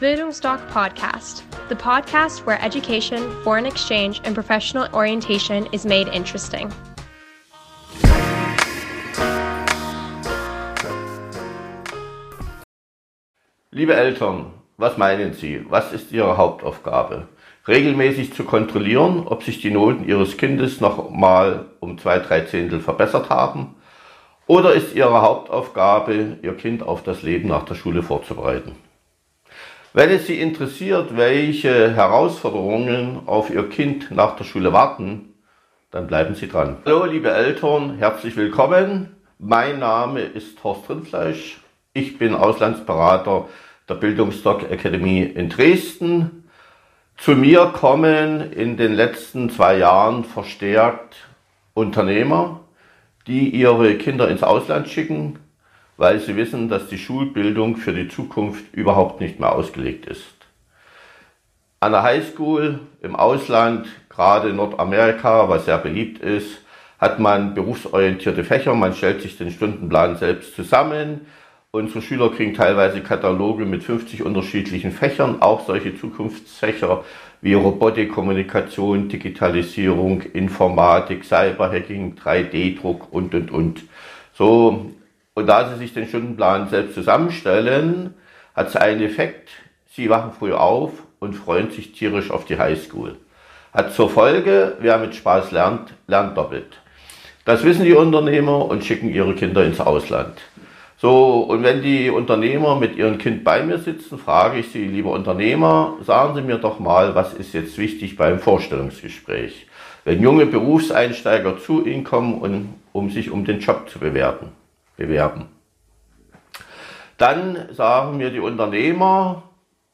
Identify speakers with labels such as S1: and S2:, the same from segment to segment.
S1: Bildungsdoc Podcast, the podcast where education, foreign exchange, and professional orientation is made interesting.
S2: Liebe Eltern, was meinen Sie? Was ist Ihre Hauptaufgabe? Regelmäßig zu kontrollieren, ob sich die Noten Ihres Kindes noch mal um zwei, drei Zehntel verbessert haben? Oder ist Ihre Hauptaufgabe, Ihr Kind auf das Leben nach der Schule vorzubereiten? Wenn es Sie interessiert, welche Herausforderungen auf Ihr Kind nach der Schule warten, dann bleiben Sie dran. Hallo liebe Eltern, herzlich willkommen. Mein Name ist Horst Rindfleisch. Ich bin Auslandsberater der Bildungsdoc Academy in Dresden. Zu mir kommen in den letzten zwei Jahren verstärkt Unternehmer, die ihre Kinder ins Ausland schicken, weil sie wissen, dass die Schulbildung für die Zukunft überhaupt nicht mehr ausgelegt ist. An der Highschool im Ausland, gerade in Nordamerika, was sehr beliebt ist, hat man berufsorientierte Fächer, man stellt sich den Stundenplan selbst zusammen. Unsere Schüler kriegen teilweise Kataloge mit 50 unterschiedlichen Fächern, auch solche Zukunftsfächer wie Robotik, Kommunikation, Digitalisierung, Informatik, Cyberhacking, 3D-Druck und, und, und. So und da sie sich den Stundenplan selbst zusammenstellen, hat es einen Effekt, sie wachen früh auf und freuen sich tierisch auf die Highschool. Hat zur Folge, wer mit Spaß lernt, lernt doppelt. Das wissen die Unternehmer und schicken ihre Kinder ins Ausland. So, und wenn die Unternehmer mit ihrem Kind bei mir sitzen, frage ich sie, lieber Unternehmer, sagen Sie mir doch mal, was ist jetzt wichtig beim Vorstellungsgespräch? Wenn junge Berufseinsteiger zu Ihnen kommen, um sich um den Job zu bewerten bewerben. Dann sagen mir die Unternehmer,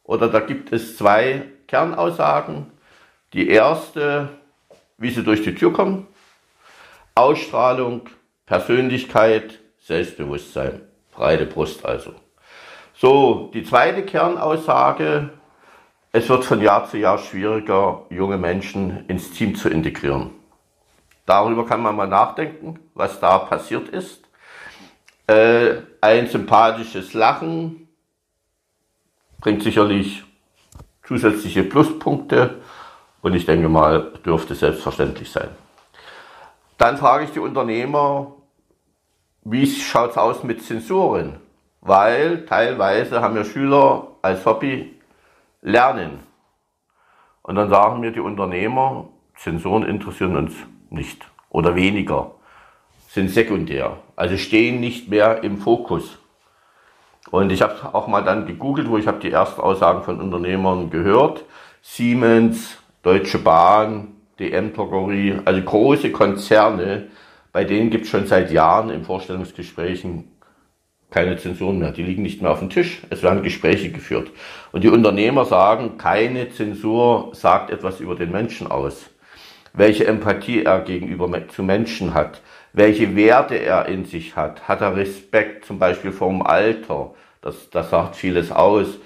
S2: oder da gibt es zwei Kernaussagen. Die erste, wie sie durch die Tür kommen, Ausstrahlung, Persönlichkeit, Selbstbewusstsein, breite Brust also. So, die zweite Kernaussage, es wird von Jahr zu Jahr schwieriger, junge Menschen ins Team zu integrieren. Darüber kann man mal nachdenken, was da passiert ist. Äh, ein sympathisches Lachen bringt sicherlich zusätzliche Pluspunkte und ich denke mal, dürfte selbstverständlich sein. Dann frage ich die Unternehmer, wie schaut es aus mit Zensuren? Weil teilweise haben ja Schüler als Hobby Lernen. Und dann sagen mir die Unternehmer, Zensuren interessieren uns nicht oder weniger sind sekundär, also stehen nicht mehr im Fokus. Und ich habe auch mal dann gegoogelt, wo ich habe die ersten Aussagen von Unternehmern gehört. Siemens, Deutsche Bahn, DM Drogerie, also große Konzerne, bei denen gibt es schon seit Jahren in Vorstellungsgesprächen keine Zensuren mehr. Die liegen nicht mehr auf dem Tisch. Es werden Gespräche geführt. Und die Unternehmer sagen, keine Zensur sagt etwas über den Menschen aus. Welche Empathie er gegenüber zu Menschen hat welche Werte er in sich hat. Hat er Respekt zum Beispiel vom Alter? Das, das sagt vieles aus.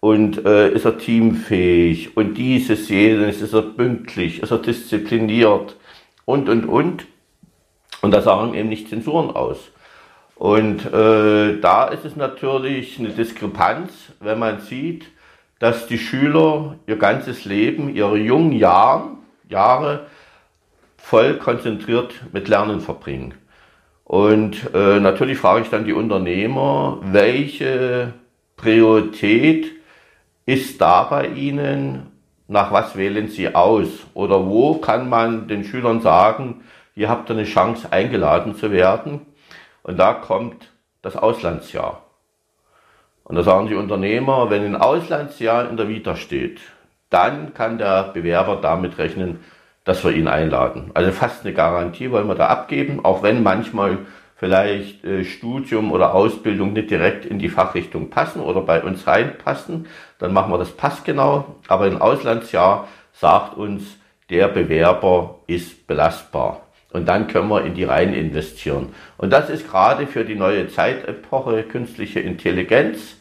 S2: Und äh, ist er teamfähig? Und dieses, jenes, ist er pünktlich? Ist er diszipliniert? Und, und, und. Und da sagen eben nicht Zensuren aus. Und äh, da ist es natürlich eine Diskrepanz, wenn man sieht, dass die Schüler ihr ganzes Leben, ihre jungen Jahren, Jahre voll konzentriert mit Lernen verbringen. Und äh, natürlich frage ich dann die Unternehmer, welche Priorität ist da bei Ihnen? Nach was wählen Sie aus? Oder wo kann man den Schülern sagen, ihr habt eine Chance eingeladen zu werden? Und da kommt das Auslandsjahr. Und da sagen die Unternehmer, wenn ein Auslandsjahr in der Vita steht, dann kann der Bewerber damit rechnen, dass wir ihn einladen. Also fast eine Garantie wollen wir da abgeben, auch wenn manchmal vielleicht äh, Studium oder Ausbildung nicht direkt in die Fachrichtung passen oder bei uns reinpassen, dann machen wir das passgenau. Aber ein Auslandsjahr sagt uns, der Bewerber ist belastbar. Und dann können wir in die rein investieren. Und das ist gerade für die neue Zeitepoche künstliche Intelligenz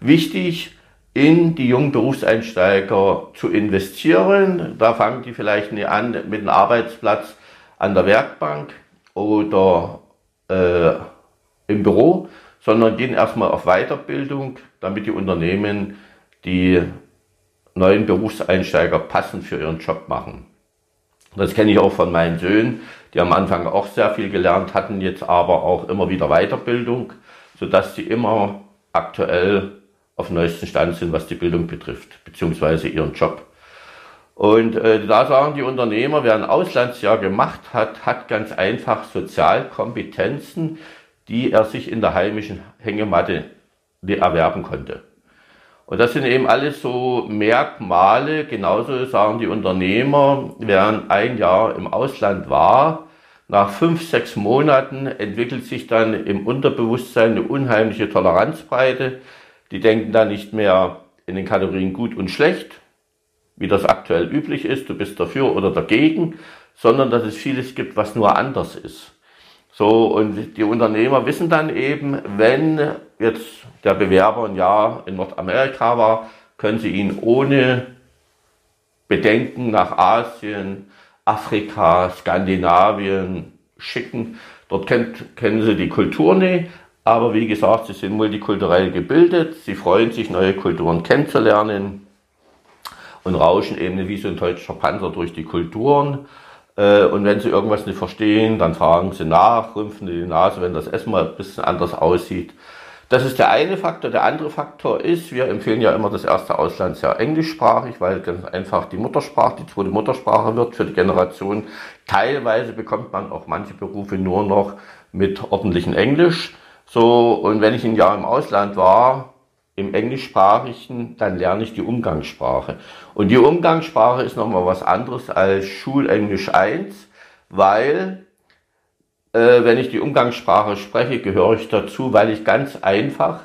S2: wichtig, in die jungen Berufseinsteiger zu investieren. Da fangen die vielleicht nicht an mit einem Arbeitsplatz an der Werkbank oder äh, im Büro, sondern gehen erstmal auf Weiterbildung, damit die Unternehmen die neuen Berufseinsteiger passend für ihren Job machen. Das kenne ich auch von meinen Söhnen, die am Anfang auch sehr viel gelernt hatten, jetzt aber auch immer wieder Weiterbildung, sodass sie immer aktuell auf neuesten Stand sind, was die Bildung betrifft, beziehungsweise ihren Job. Und äh, da sagen die Unternehmer, wer ein Auslandsjahr gemacht hat, hat ganz einfach Sozialkompetenzen, die er sich in der heimischen Hängematte erwerben konnte. Und das sind eben alles so Merkmale, genauso sagen die Unternehmer, wer ein Jahr im Ausland war, nach fünf, sechs Monaten entwickelt sich dann im Unterbewusstsein eine unheimliche Toleranzbreite. Die denken dann nicht mehr in den Kategorien gut und schlecht, wie das aktuell üblich ist, du bist dafür oder dagegen, sondern dass es vieles gibt, was nur anders ist. So, und die Unternehmer wissen dann eben, wenn jetzt der Bewerber ein Jahr in Nordamerika war, können sie ihn ohne Bedenken nach Asien, Afrika, Skandinavien schicken. Dort kennt, kennen sie die Kultur nicht, aber wie gesagt, sie sind multikulturell gebildet, sie freuen sich, neue Kulturen kennenzulernen und rauschen eben wie so ein deutscher Panzer durch die Kulturen. Äh, und wenn sie irgendwas nicht verstehen, dann fragen sie nach, rümpfen die Nase, wenn das Essen mal ein bisschen anders aussieht. Das ist der eine Faktor. Der andere Faktor ist, wir empfehlen ja immer das erste Auslandsjahr englischsprachig, weil ganz einfach die Muttersprache, die zweite Muttersprache wird für die Generation. Teilweise bekommt man auch manche Berufe nur noch mit ordentlichem Englisch. So, und wenn ich ein Jahr im Ausland war, im Englischsprachigen, dann lerne ich die Umgangssprache. Und die Umgangssprache ist nochmal was anderes als Schulenglisch 1, weil äh, wenn ich die Umgangssprache spreche, gehöre ich dazu, weil ich ganz einfach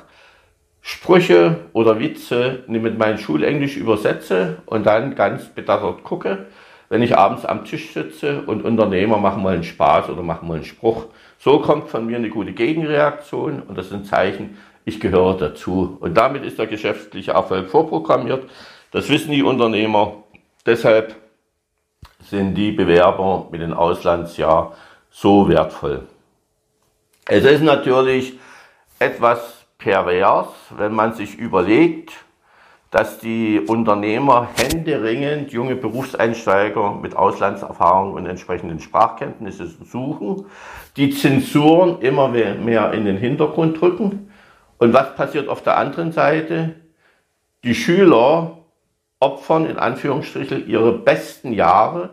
S2: Sprüche oder Witze mit meinem Schulenglisch übersetze und dann ganz bedattert gucke, wenn ich abends am Tisch sitze und Unternehmer machen mal einen Spaß oder machen mal einen Spruch. So kommt von mir eine gute Gegenreaktion und das ist ein Zeichen, ich gehöre dazu. Und damit ist der geschäftliche Erfolg vorprogrammiert. Das wissen die Unternehmer. Deshalb sind die Bewerber mit dem Auslandsjahr so wertvoll. Es ist natürlich etwas pervers, wenn man sich überlegt, dass die Unternehmer händeringend junge Berufseinsteiger mit Auslandserfahrung und entsprechenden Sprachkenntnissen suchen, die Zensuren immer mehr in den Hintergrund drücken und was passiert auf der anderen Seite? Die Schüler opfern in Anführungsstrichen ihre besten Jahre,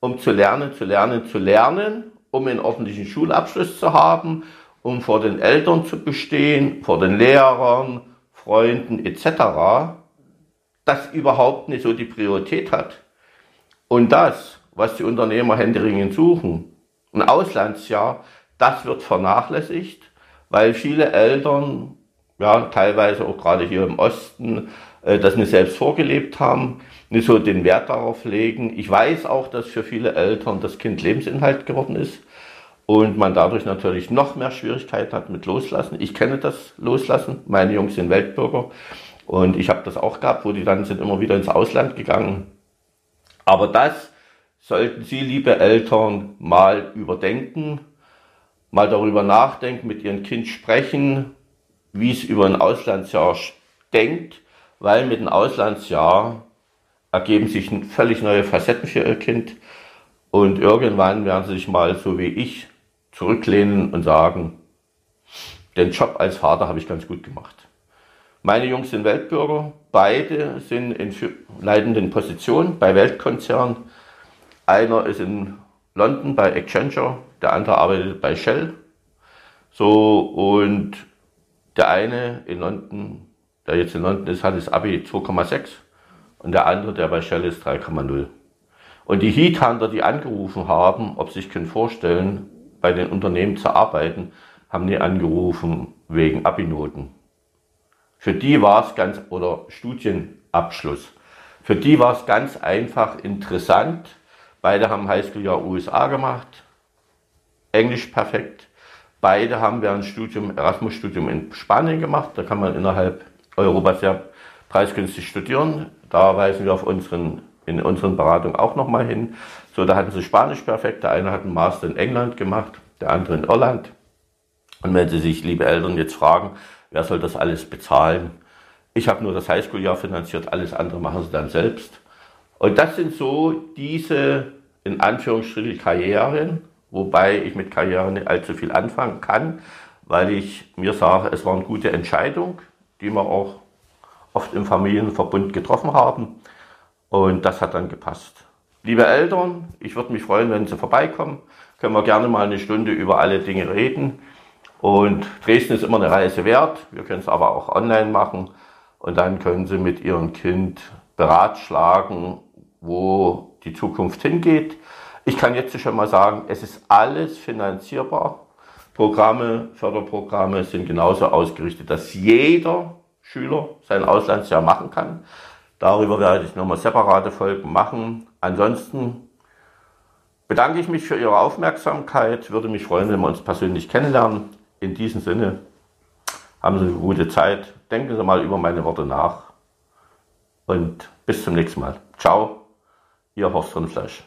S2: um zu lernen, zu lernen, zu lernen, um einen ordentlichen Schulabschluss zu haben, um vor den Eltern zu bestehen, vor den Lehrern, Freunden etc., das überhaupt nicht so die Priorität hat. Und das, was die Unternehmer händeringend suchen, ein Auslandsjahr, das wird vernachlässigt, weil viele Eltern ja, teilweise auch gerade hier im Osten, äh, das nicht selbst vorgelebt haben, nicht so den Wert darauf legen. Ich weiß auch, dass für viele Eltern das Kind Lebensinhalt geworden ist und man dadurch natürlich noch mehr Schwierigkeiten hat mit Loslassen. Ich kenne das Loslassen. Meine Jungs sind Weltbürger und ich habe das auch gehabt, wo die dann sind immer wieder ins Ausland gegangen. Aber das sollten Sie, liebe Eltern, mal überdenken, mal darüber nachdenken, mit Ihrem Kind sprechen, wie es über ein Auslandsjahr denkt, weil mit einem Auslandsjahr ergeben sich völlig neue Facetten für ihr Kind und irgendwann werden sie sich mal so wie ich zurücklehnen und sagen, den Job als Vater habe ich ganz gut gemacht. Meine Jungs sind Weltbürger, beide sind in leitenden Positionen bei Weltkonzernen. Einer ist in London bei Accenture, der andere arbeitet bei Shell. So, und der eine in London, der jetzt in London ist, hat das Abi 2,6 und der andere, der bei Shell ist, 3,0. Und die Heathunter, die angerufen haben, ob sie sich können vorstellen, bei den Unternehmen zu arbeiten, haben nie angerufen wegen Abi-Noten. Für die war es ganz, oder Studienabschluss. Für die war es ganz einfach interessant. Beide haben Highschool-Jahr USA gemacht. Englisch perfekt. Beide haben ein Studium, Erasmus-Studium in Spanien gemacht. Da kann man innerhalb Europas sehr preisgünstig studieren. Da weisen wir auf unseren, in unseren Beratungen auch nochmal hin. So, da hatten sie Spanisch perfekt. Der eine hat einen Master in England gemacht, der andere in Irland. Und wenn Sie sich, liebe Eltern, jetzt fragen, wer soll das alles bezahlen? Ich habe nur das Highschool-Jahr finanziert, alles andere machen sie dann selbst. Und das sind so diese, in Anführungsstrichen, Karrieren, wobei ich mit Karrieren nicht allzu viel anfangen kann, weil ich mir sage, es war eine gute Entscheidung, die wir auch oft im Familienverbund getroffen haben. Und das hat dann gepasst. Liebe Eltern, ich würde mich freuen, wenn Sie vorbeikommen. Können wir gerne mal eine Stunde über alle Dinge reden. Und Dresden ist immer eine Reise wert. Wir können es aber auch online machen. Und dann können Sie mit Ihrem Kind beratschlagen, wo die Zukunft hingeht. Ich kann jetzt schon mal sagen, es ist alles finanzierbar. Programme, Förderprogramme sind genauso ausgerichtet, dass jeder Schüler sein Auslandsjahr machen kann. Darüber werde ich nochmal separate Folgen machen. Ansonsten bedanke ich mich für Ihre Aufmerksamkeit. Würde mich freuen, wenn wir uns persönlich kennenlernen. In diesem Sinne, haben Sie eine gute Zeit. Denken Sie mal über meine Worte nach. Und bis zum nächsten Mal. Ciao, Ihr Horst Rindfleisch.